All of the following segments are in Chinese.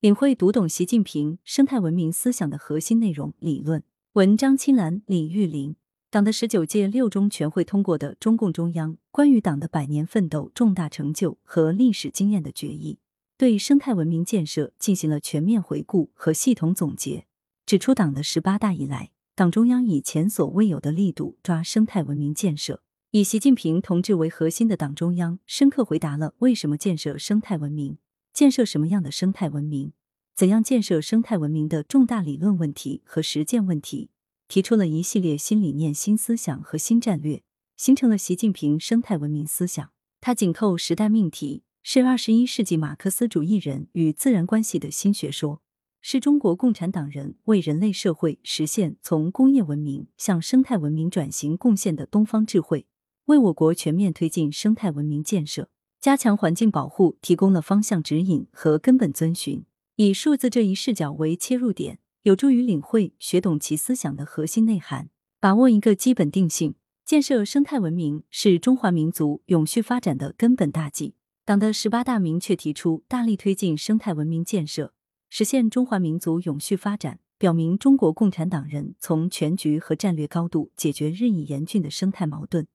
领会读懂习近平生态文明思想的核心内容理论。文章青兰、李玉林。党的十九届六中全会通过的中共中央关于党的百年奋斗重大成就和历史经验的决议，对生态文明建设进行了全面回顾和系统总结，指出党的十八大以来，党中央以前所未有的力度抓生态文明建设。以习近平同志为核心的党中央，深刻回答了为什么建设生态文明、建设什么样的生态文明、怎样建设生态文明的重大理论问题和实践问题。提出了一系列新理念、新思想和新战略，形成了习近平生态文明思想。它紧扣时代命题，是二十一世纪马克思主义人与自然关系的新学说，是中国共产党人为人类社会实现从工业文明向生态文明转型贡献的东方智慧，为我国全面推进生态文明建设、加强环境保护提供了方向指引和根本遵循。以数字这一视角为切入点。有助于领会、学懂其思想的核心内涵，把握一个基本定性：建设生态文明是中华民族永续发展的根本大计。党的十八大明确提出，大力推进生态文明建设，实现中华民族永续发展，表明中国共产党人从全局和战略高度解决日益严峻的生态矛盾，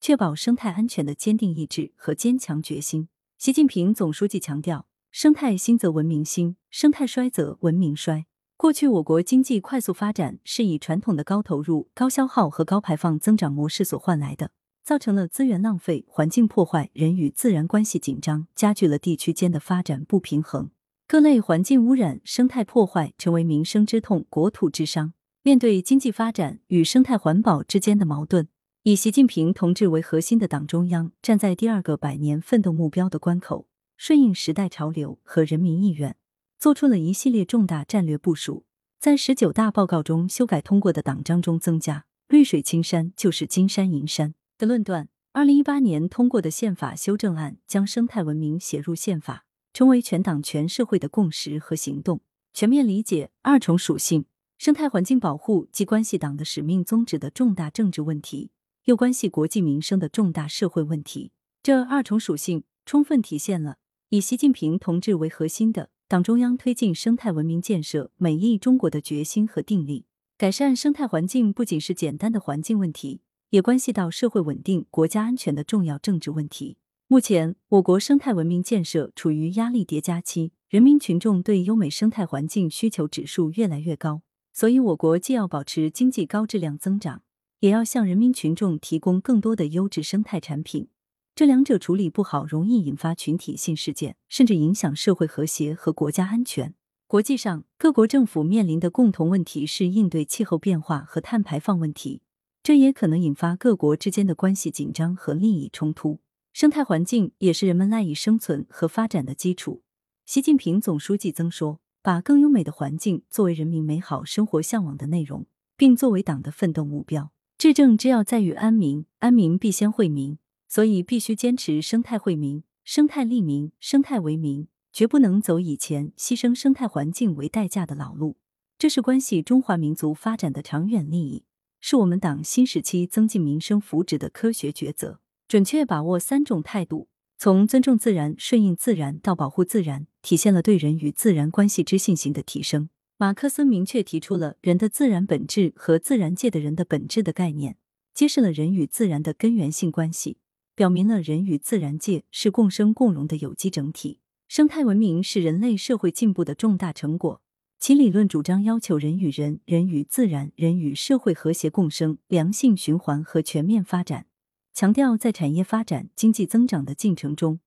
确保生态安全的坚定意志和坚强决心。习近平总书记强调：生态兴则文明兴，生态衰则文明衰。过去，我国经济快速发展是以传统的高投入、高消耗和高排放增长模式所换来的，造成了资源浪费、环境破坏、人与自然关系紧张，加剧了地区间的发展不平衡。各类环境污染、生态破坏成为民生之痛、国土之伤。面对经济发展与生态环保之间的矛盾，以习近平同志为核心的党中央站在第二个百年奋斗目标的关口，顺应时代潮流和人民意愿。做出了一系列重大战略部署，在十九大报告中修改通过的党章中增加“绿水青山就是金山银山”的论断。二零一八年通过的宪法修正案将生态文明写入宪法，成为全党全社会的共识和行动。全面理解二重属性，生态环境保护既关系党的使命宗旨的重大政治问题，又关系国计民生的重大社会问题。这二重属性充分体现了以习近平同志为核心的。党中央推进生态文明建设美丽中国的决心和定力，改善生态环境不仅是简单的环境问题，也关系到社会稳定、国家安全的重要政治问题。目前，我国生态文明建设处于压力叠加期，人民群众对优美生态环境需求指数越来越高，所以我国既要保持经济高质量增长，也要向人民群众提供更多的优质生态产品。这两者处理不好，容易引发群体性事件，甚至影响社会和谐和国家安全。国际上，各国政府面临的共同问题是应对气候变化和碳排放问题，这也可能引发各国之间的关系紧张和利益冲突。生态环境也是人们赖以生存和发展的基础。习近平总书记曾说：“把更优美的环境作为人民美好生活向往的内容，并作为党的奋斗目标。治政之要在于安民，安民必先惠民。”所以必须坚持生态惠民、生态利民、生态为民，绝不能走以前牺牲生态环境为代价的老路。这是关系中华民族发展的长远利益，是我们党新时期增进民生福祉的科学抉择。准确把握三种态度，从尊重自然、顺应自然到保护自然，体现了对人与自然关系之信心的提升。马克思明确提出了人的自然本质和自然界的人的本质的概念，揭示了人与自然的根源性关系。表明了人与自然界是共生共荣的有机整体，生态文明是人类社会进步的重大成果。其理论主张要求人与人、人与自然、人与社会和谐共生、良性循环和全面发展，强调在产业发展、经济增长的进程中，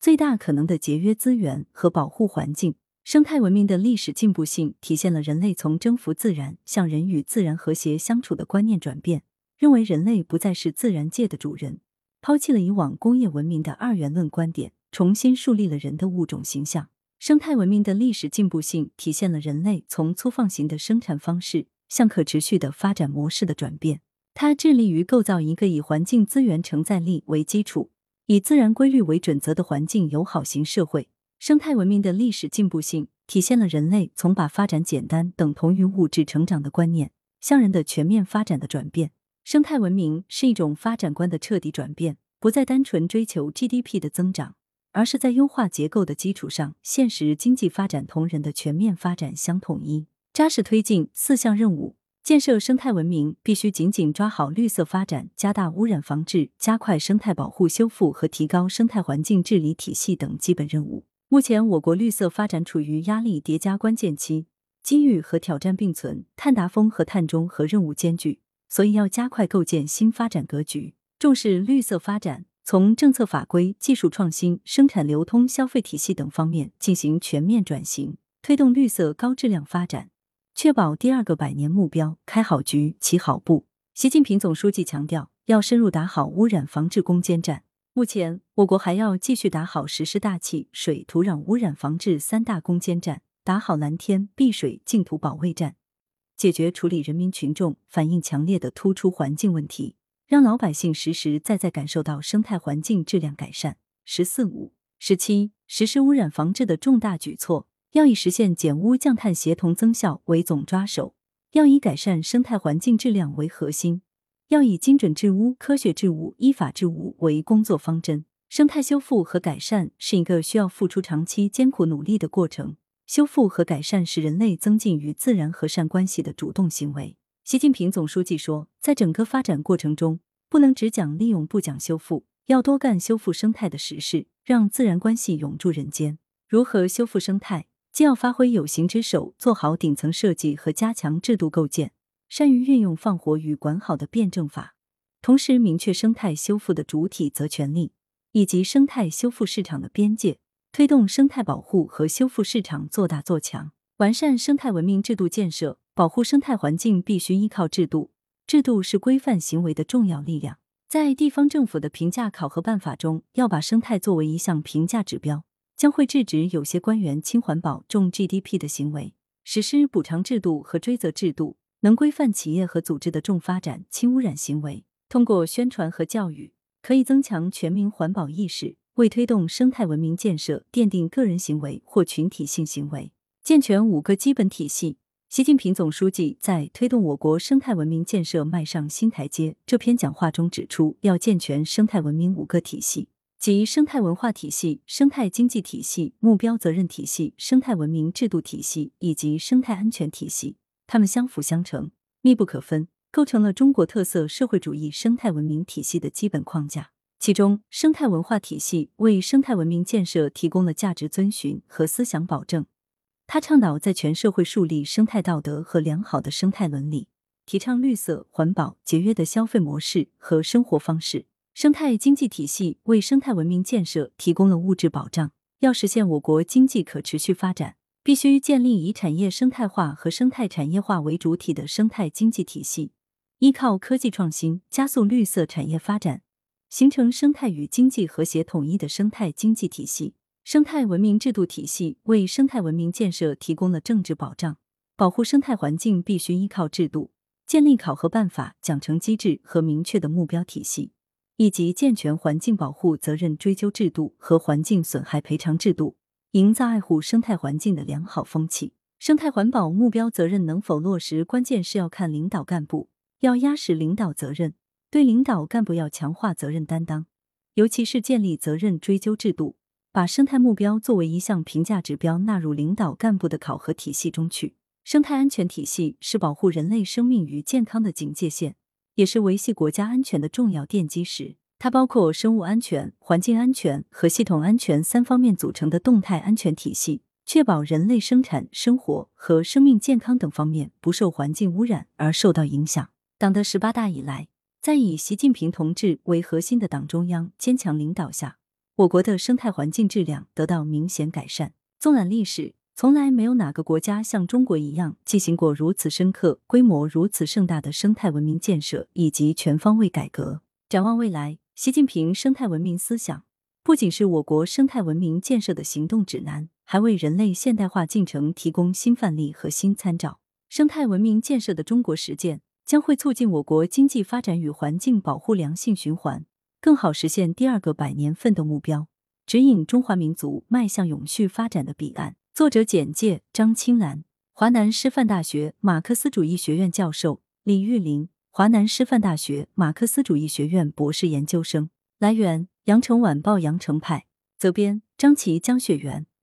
最大可能的节约资源和保护环境。生态文明的历史进步性体现了人类从征服自然向人与自然和谐相处的观念转变，认为人类不再是自然界的主人。抛弃了以往工业文明的二元论观点，重新树立了人的物种形象。生态文明的历史进步性体现了人类从粗放型的生产方式向可持续的发展模式的转变。它致力于构造一个以环境资源承载力为基础、以自然规律为准则的环境友好型社会。生态文明的历史进步性体现了人类从把发展简单等同于物质成长的观念，向人的全面发展的转变。生态文明是一种发展观的彻底转变，不再单纯追求 GDP 的增长，而是在优化结构的基础上，现实经济发展同人的全面发展相统一，扎实推进四项任务。建设生态文明必须紧紧抓好绿色发展、加大污染防治、加快生态保护修复和提高生态环境治理体系等基本任务。目前，我国绿色发展处于压力叠加关键期，机遇和挑战并存，碳达峰和碳中和任务艰巨，所以要加快构建新发展格局，重视绿色发展，从政策法规、技术创新、生产流通、消费体系等方面进行全面转型，推动绿色高质量发展。确保第二个百年目标开好局、起好步。习近平总书记强调，要深入打好污染防治攻坚战。目前，我国还要继续打好实施大气、水、土壤污染防治三大攻坚战，打好蓝天、碧水、净土保卫战，解决处理人民群众反映强烈的突出环境问题，让老百姓实实在在感受到生态环境质量改善。“十四五”“十七”实施污染防治的重大举措。要以实现减污降碳协同增效为总抓手，要以改善生态环境质量为核心，要以精准治污、科学治污、依法治污为工作方针。生态修复和改善是一个需要付出长期艰苦努力的过程。修复和改善是人类增进与自然和善关系的主动行为。习近平总书记说，在整个发展过程中，不能只讲利用不讲修复，要多干修复生态的实事，让自然关系永驻人间。如何修复生态？既要发挥有形之手，做好顶层设计和加强制度构建，善于运用放活与管好的辩证法，同时明确生态修复的主体责权利以及生态修复市场的边界，推动生态保护和修复市场做大做强，完善生态文明制度建设。保护生态环境必须依靠制度，制度是规范行为的重要力量。在地方政府的评价考核办法中，要把生态作为一项评价指标。将会制止有些官员轻环保重 GDP 的行为，实施补偿制度和追责制度，能规范企业和组织的重发展轻污染行为。通过宣传和教育，可以增强全民环保意识，为推动生态文明建设奠定个人行为或群体性行为健全五个基本体系。习近平总书记在推动我国生态文明建设迈上新台阶这篇讲话中指出，要健全生态文明五个体系。即生态文化体系、生态经济体系、目标责任体系、生态文明制度体系以及生态安全体系，它们相辅相成、密不可分，构成了中国特色社会主义生态文明体系的基本框架。其中，生态文化体系为生态文明建设提供了价值遵循和思想保证。它倡导在全社会树立生态道德和良好的生态伦理，提倡绿色环保、节约的消费模式和生活方式。生态经济体系为生态文明建设提供了物质保障。要实现我国经济可持续发展，必须建立以产业生态化和生态产业化为主体的生态经济体系，依靠科技创新加速绿色产业发展，形成生态与经济和谐统一的生态经济体系。生态文明制度体系为生态文明建设提供了政治保障。保护生态环境必须依靠制度，建立考核办法、奖惩机制和明确的目标体系。以及健全环境保护责任追究制度和环境损害赔偿制度，营造爱护生态环境的良好风气。生态环保目标责任能否落实，关键是要看领导干部，要压实领导责任，对领导干部要强化责任担当，尤其是建立责任追究制度，把生态目标作为一项评价指标纳入领导干部的考核体系中去。生态安全体系是保护人类生命与健康的警戒线。也是维系国家安全的重要奠基石。它包括生物安全、环境安全和系统安全三方面组成的动态安全体系，确保人类生产生活和生命健康等方面不受环境污染而受到影响。党的十八大以来，在以习近平同志为核心的党中央坚强领导下，我国的生态环境质量得到明显改善。纵览历史。从来没有哪个国家像中国一样进行过如此深刻、规模如此盛大的生态文明建设以及全方位改革。展望未来，习近平生态文明思想不仅是我国生态文明建设的行动指南，还为人类现代化进程提供新范例和新参照。生态文明建设的中国实践将会促进我国经济发展与环境保护良性循环，更好实现第二个百年奋斗目标，指引中华民族迈向永续发展的彼岸。作者简介：张青兰，华南师范大学马克思主义学院教授；李玉玲，华南师范大学马克思主义学院博士研究生。来源：羊城晚报羊城派，责编：张琪、江雪源。